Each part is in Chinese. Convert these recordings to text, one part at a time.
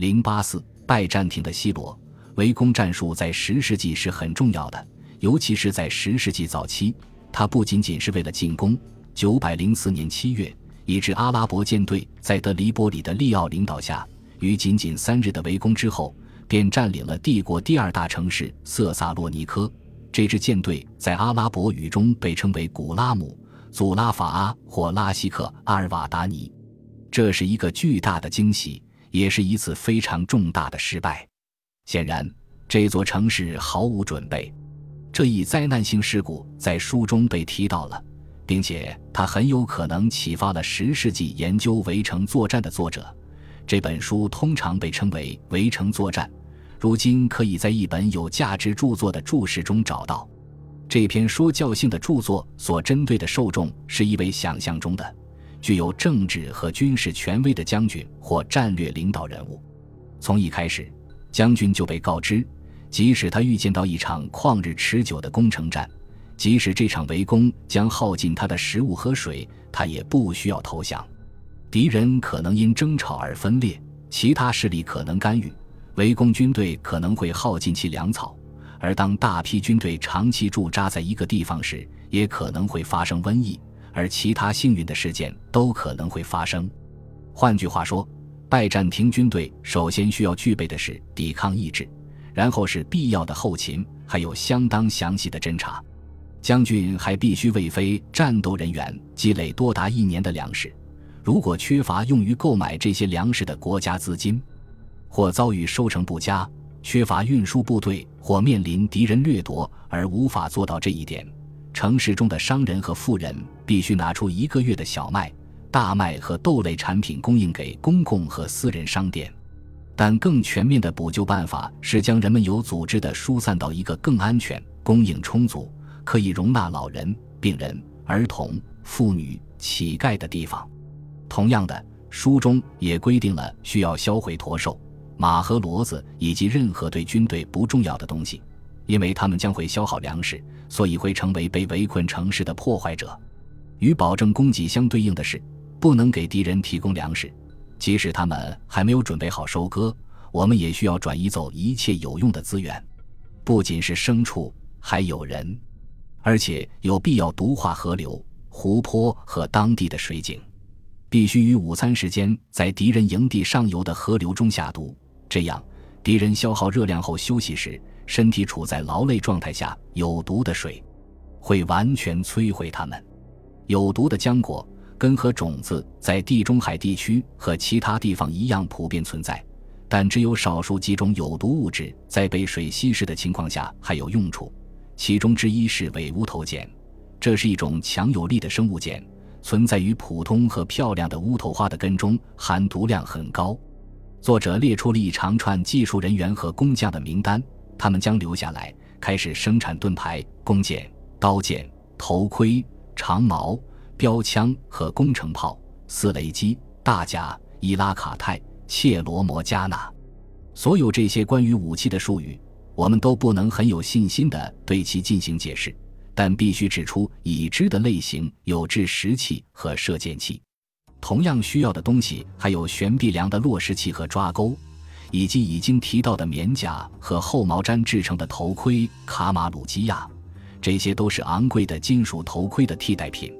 零八四拜占庭的西罗围攻战术在十世纪是很重要的，尤其是在十世纪早期，它不仅仅是为了进攻。九百零四年七月，一支阿拉伯舰队在德黎波里的利奥领导下，于仅仅三日的围攻之后，便占领了帝国第二大城市色萨洛尼科。这支舰队在阿拉伯语中被称为古拉姆、祖拉法阿或拉希克阿尔瓦达尼。这是一个巨大的惊喜，也是一次非常重大的失败。显然，这座城市毫无准备。这一灾难性事故在书中被提到了。并且，它很有可能启发了十世纪研究围城作战的作者。这本书通常被称为《围城作战》，如今可以在一本有价值著作的注释中找到。这篇说教性的著作所针对的受众是一位想象中的、具有政治和军事权威的将军或战略领导人物。从一开始，将军就被告知，即使他预见到一场旷日持久的攻城战。即使这场围攻将耗尽他的食物和水，他也不需要投降。敌人可能因争吵而分裂，其他势力可能干预，围攻军队可能会耗尽其粮草。而当大批军队长期驻扎在一个地方时，也可能会发生瘟疫，而其他幸运的事件都可能会发生。换句话说，拜占庭军队首先需要具备的是抵抗意志，然后是必要的后勤，还有相当详细的侦查。将军还必须为非战斗人员积累多达一年的粮食。如果缺乏用于购买这些粮食的国家资金，或遭遇收成不佳、缺乏运输部队，或面临敌人掠夺而无法做到这一点，城市中的商人和富人必须拿出一个月的小麦、大麦和豆类产品供应给公共和私人商店。但更全面的补救办法是将人们有组织地疏散到一个更安全、供应充足。可以容纳老人、病人、儿童、妇女、乞丐的地方。同样的，书中也规定了需要销毁驼兽、马和骡子以及任何对军队不重要的东西，因为他们将会消耗粮食，所以会成为被围困城市的破坏者。与保证供给相对应的是，不能给敌人提供粮食，即使他们还没有准备好收割。我们也需要转移走一切有用的资源，不仅是牲畜，还有人。而且有必要毒化河流、湖泊和当地的水井，必须于午餐时间在敌人营地上游的河流中下毒。这样，敌人消耗热量后休息时，身体处在劳累状态下，有毒的水会完全摧毁他们。有毒的浆果、根和种子在地中海地区和其他地方一样普遍存在，但只有少数几种有毒物质在被水稀释的情况下还有用处。其中之一是伪乌头碱，这是一种强有力的生物碱，存在于普通和漂亮的乌头花的根中，含毒量很高。作者列出了一长串技术人员和工匠的名单，他们将留下来，开始生产盾牌、弓箭、刀剑、头盔、长矛、标枪和工程炮、四雷击、大甲、伊拉卡泰、切罗摩加纳。所有这些关于武器的术语。我们都不能很有信心地对其进行解释，但必须指出已知的类型有制石器和射箭器。同样需要的东西还有悬臂梁的落石器和抓钩，以及已经提到的棉甲和厚毛毡制成的头盔卡马鲁基亚。这些都是昂贵的金属头盔的替代品。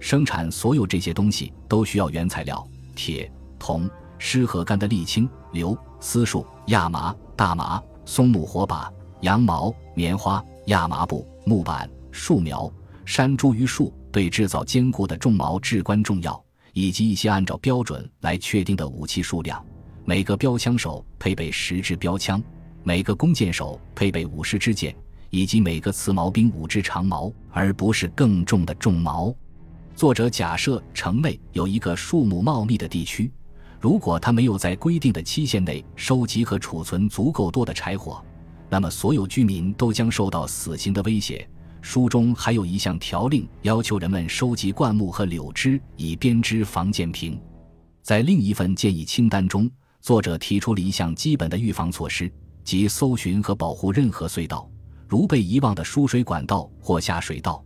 生产所有这些东西都需要原材料：铁、铜、湿和干的沥青、硫、丝树、亚麻、大麻。松木火把、羊毛、棉花、亚麻布、木板、树苗、山茱萸树对制造坚固的重矛至关重要，以及一些按照标准来确定的武器数量。每个标枪手配备十支标枪，每个弓箭手配备五十支箭，以及每个刺矛兵五支长矛，而不是更重的重矛。作者假设城内有一个树木茂密的地区。如果他没有在规定的期限内收集和储存足够多的柴火，那么所有居民都将受到死刑的威胁。书中还有一项条令，要求人们收集灌木和柳枝以编织防箭瓶。在另一份建议清单中，作者提出了一项基本的预防措施，即搜寻和保护任何隧道，如被遗忘的输水管道或下水道，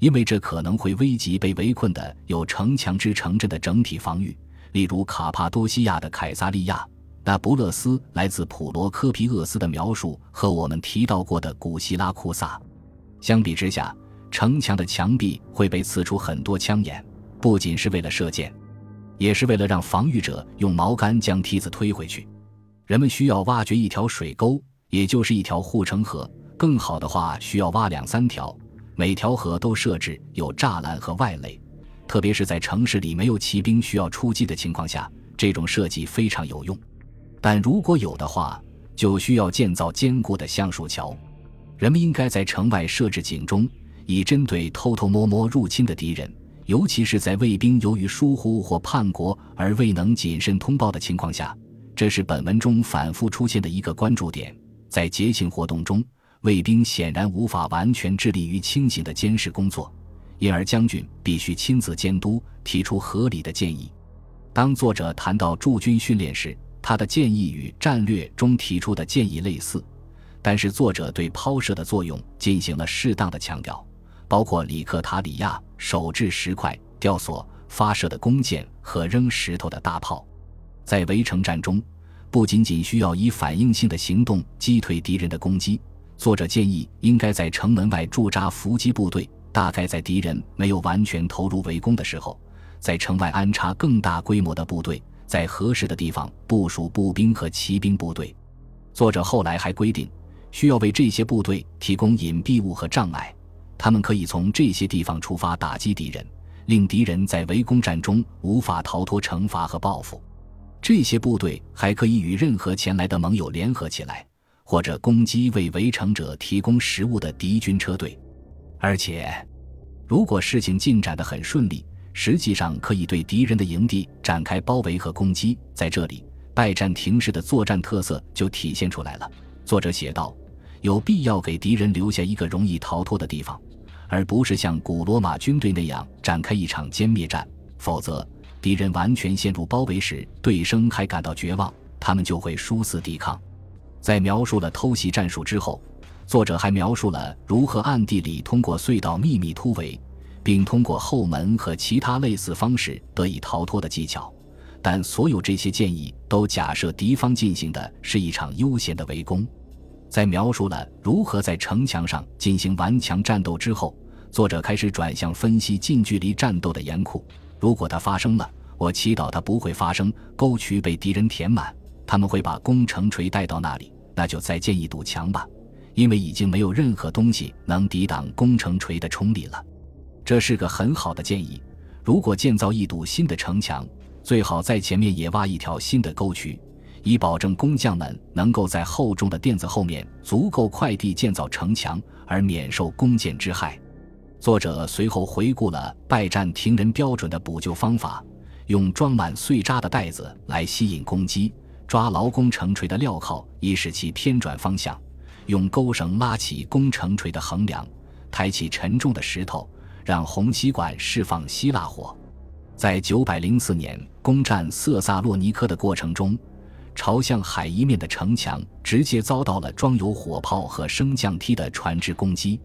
因为这可能会危及被围困的有城墙之城镇的整体防御。例如卡帕多西亚的凯撒利亚，那不勒斯来自普罗科皮厄斯的描述和我们提到过的古希拉库萨相比之下，城墙的墙壁会被刺出很多枪眼，不仅是为了射箭，也是为了让防御者用毛杆将梯子推回去。人们需要挖掘一条水沟，也就是一条护城河，更好的话需要挖两三条，每条河都设置有栅栏和外垒，特别是在城市里没有骑兵需要出击的情况下，这种设计非常有用。但如果有的话，就需要建造坚固的橡树桥。人们应该在城外设置警钟，以针对偷偷摸摸入侵的敌人，尤其是在卫兵由于疏忽或叛国而未能谨慎通报的情况下。这是本文中反复出现的一个关注点。在节庆活动中，卫兵显然无法完全致力于清醒的监视工作，因而将军必须亲自监督，提出合理的建议。当作者谈到驻军训练时，他的建议与战略中提出的建议类似，但是作者对抛射的作用进行了适当的强调，包括里克塔里亚手制石块吊索发射的弓箭和扔石头的大炮。在围城战中，不仅仅需要以反应性的行动击退敌人的攻击，作者建议应该在城门外驻扎伏击部队，大概在敌人没有完全投入围攻的时候，在城外安插更大规模的部队。在合适的地方部署步兵和骑兵部队。作者后来还规定，需要为这些部队提供隐蔽物和障碍，他们可以从这些地方出发打击敌人，令敌人在围攻战中无法逃脱惩罚和报复。这些部队还可以与任何前来的盟友联合起来，或者攻击为围城者提供食物的敌军车队。而且，如果事情进展得很顺利。实际上可以对敌人的营地展开包围和攻击，在这里，拜占庭式的作战特色就体现出来了。作者写道：“有必要给敌人留下一个容易逃脱的地方，而不是像古罗马军队那样展开一场歼灭战。否则，敌人完全陷入包围时，对生还感到绝望，他们就会殊死抵抗。”在描述了偷袭战术之后，作者还描述了如何暗地里通过隧道秘密突围。并通过后门和其他类似方式得以逃脱的技巧，但所有这些建议都假设敌方进行的是一场悠闲的围攻。在描述了如何在城墙上进行顽强战斗之后，作者开始转向分析近距离战斗的严酷。如果它发生了，我祈祷它不会发生。沟渠被敌人填满，他们会把攻城锤带到那里，那就再建一堵墙吧，因为已经没有任何东西能抵挡攻城锤的冲力了。这是个很好的建议。如果建造一堵新的城墙，最好在前面也挖一条新的沟渠，以保证工匠们能够在厚重的垫子后面足够快地建造城墙，而免受弓箭之害。作者随后回顾了拜占庭人标准的补救方法：用装满碎渣的袋子来吸引攻击，抓牢攻城锤的镣铐以使其偏转方向，用钩绳拉起工城锤的横梁，抬起沉重的石头。让红吸管释放希腊火，在九百零四年攻占色萨洛尼科的过程中，朝向海一面的城墙直接遭到了装有火炮和升降梯的船只攻击。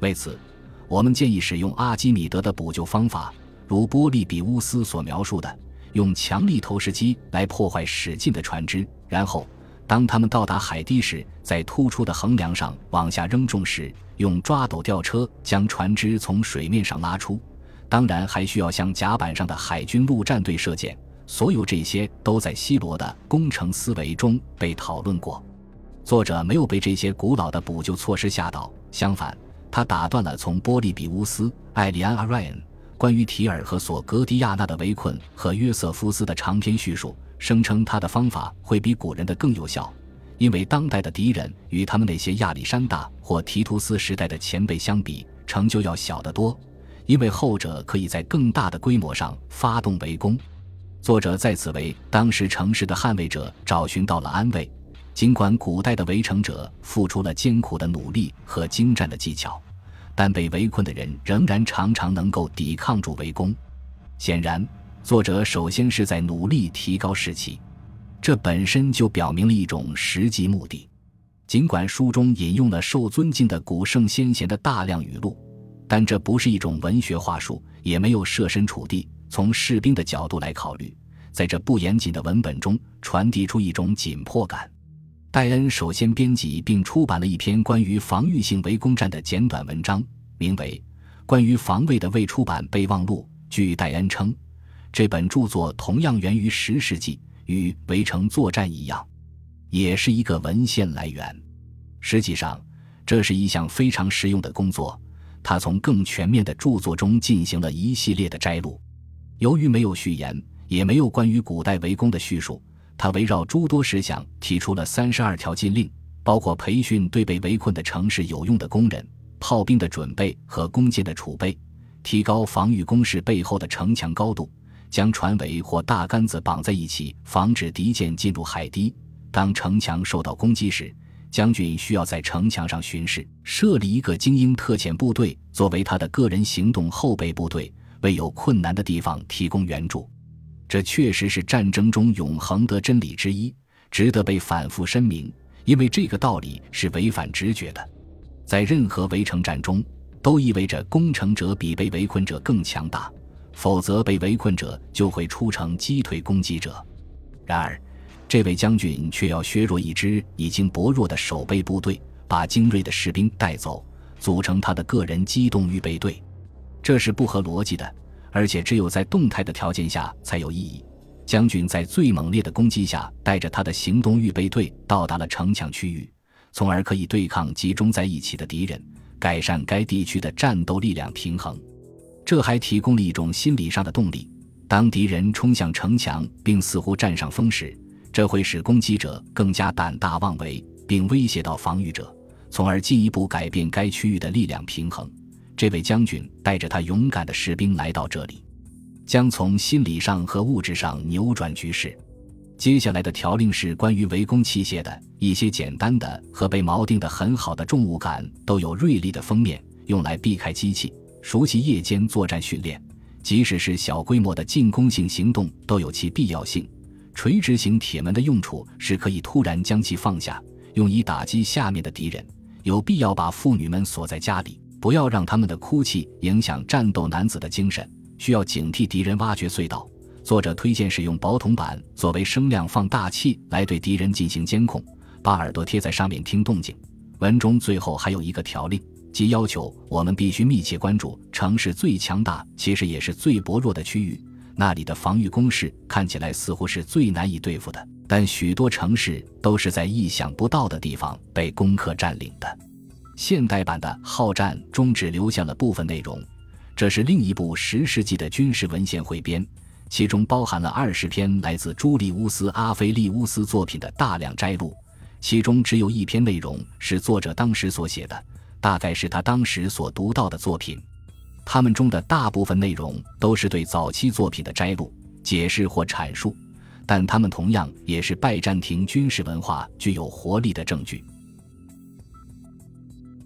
为此，我们建议使用阿基米德的补救方法，如波利比乌斯所描述的，用强力投石机来破坏驶进的船只，然后。当他们到达海堤时，在突出的横梁上往下扔重时，用抓斗吊车将船只从水面上拉出。当然，还需要向甲板上的海军陆战队射箭。所有这些都在希罗的工程思维中被讨论过。作者没有被这些古老的补救措施吓倒，相反，他打断了从波利比乌斯、艾利安·阿瑞恩关于提尔和索格迪亚纳的围困和约瑟夫斯的长篇叙述。声称他的方法会比古人的更有效，因为当代的敌人与他们那些亚历山大或提图斯时代的前辈相比，成就要小得多。因为后者可以在更大的规模上发动围攻。作者在此为当时城市的捍卫者找寻到了安慰。尽管古代的围城者付出了艰苦的努力和精湛的技巧，但被围困的人仍然常常能够抵抗住围攻。显然。作者首先是在努力提高士气，这本身就表明了一种实际目的。尽管书中引用了受尊敬的古圣先贤的大量语录，但这不是一种文学话术，也没有设身处地从士兵的角度来考虑。在这不严谨的文本中传递出一种紧迫感。戴恩首先编辑并出版了一篇关于防御性围攻战的简短文章，名为《关于防卫的未出版备忘录》。据戴恩称，这本著作同样源于十世纪，与围城作战一样，也是一个文献来源。实际上，这是一项非常实用的工作。他从更全面的著作中进行了一系列的摘录。由于没有序言，也没有关于古代围攻的叙述，他围绕诸多事项提出了三十二条禁令，包括培训对被围困的城市有用的工人、炮兵的准备和弓箭的储备，提高防御工事背后的城墙高度，将船尾或大杆子绑在一起，防止敌舰进入海堤。当城墙受到攻击时，将军需要在城墙上巡视，设立一个精英特遣部队作为他的个人行动后备部队，为有困难的地方提供援助。这确实是战争中永恒的真理之一，值得被反复申明，因为这个道理是违反直觉的。在任何围城战中，都意味着攻城者比被围困者更强大，否则被围困者就会出城击退攻击者。然而。这位将军却要削弱一支已经薄弱的守备部队，把精锐的士兵带走，组成他的个人机动预备队，这是不合逻辑的，而且只有在动态的条件下才有意义。将军在最猛烈的攻击下，带着他的行动预备队到达了城墙区域，从而可以对抗集中在一起的敌人，改善该地区的战斗力量平衡。这还提供了一种心理上的动力：当敌人冲向城墙并似乎占上风时。这会使攻击者更加胆大妄为，并威胁到防御者，从而进一步改变该区域的力量平衡。这位将军带着他勇敢的士兵来到这里，将从心理上和物质上扭转局势。接下来的条令是关于围攻器械的一些简单的和被锚定的很好的重物杆都有锐利的封面，用来避开机器。熟悉夜间作战训练，即使是小规模的进攻性行动都有其必要性。垂直型铁门的用处是可以突然将其放下，用以打击下面的敌人。有必要把妇女们锁在家里，不要让他们的哭泣影响战斗男子的精神。需要警惕敌人挖掘隧道。作者推荐使用薄铜板作为声量放大器来对敌人进行监控，把耳朵贴在上面听动静。文中最后还有一个条令，即要求我们必须密切关注城市最强大，其实也是最薄弱的区域。那里的防御工事看起来似乎是最难以对付的，但许多城市都是在意想不到的地方被攻克占领的。现代版的《好战》中只留下了部分内容，这是另一部十世纪的军事文献汇编，其中包含了二十篇来自朱利乌斯·阿菲利乌斯作品的大量摘录，其中只有一篇内容是作者当时所写的，大概是他当时所读到的作品。他们中的大部分内容都是对早期作品的摘录、解释或阐述，但他们同样也是拜占庭军事文化具有活力的证据。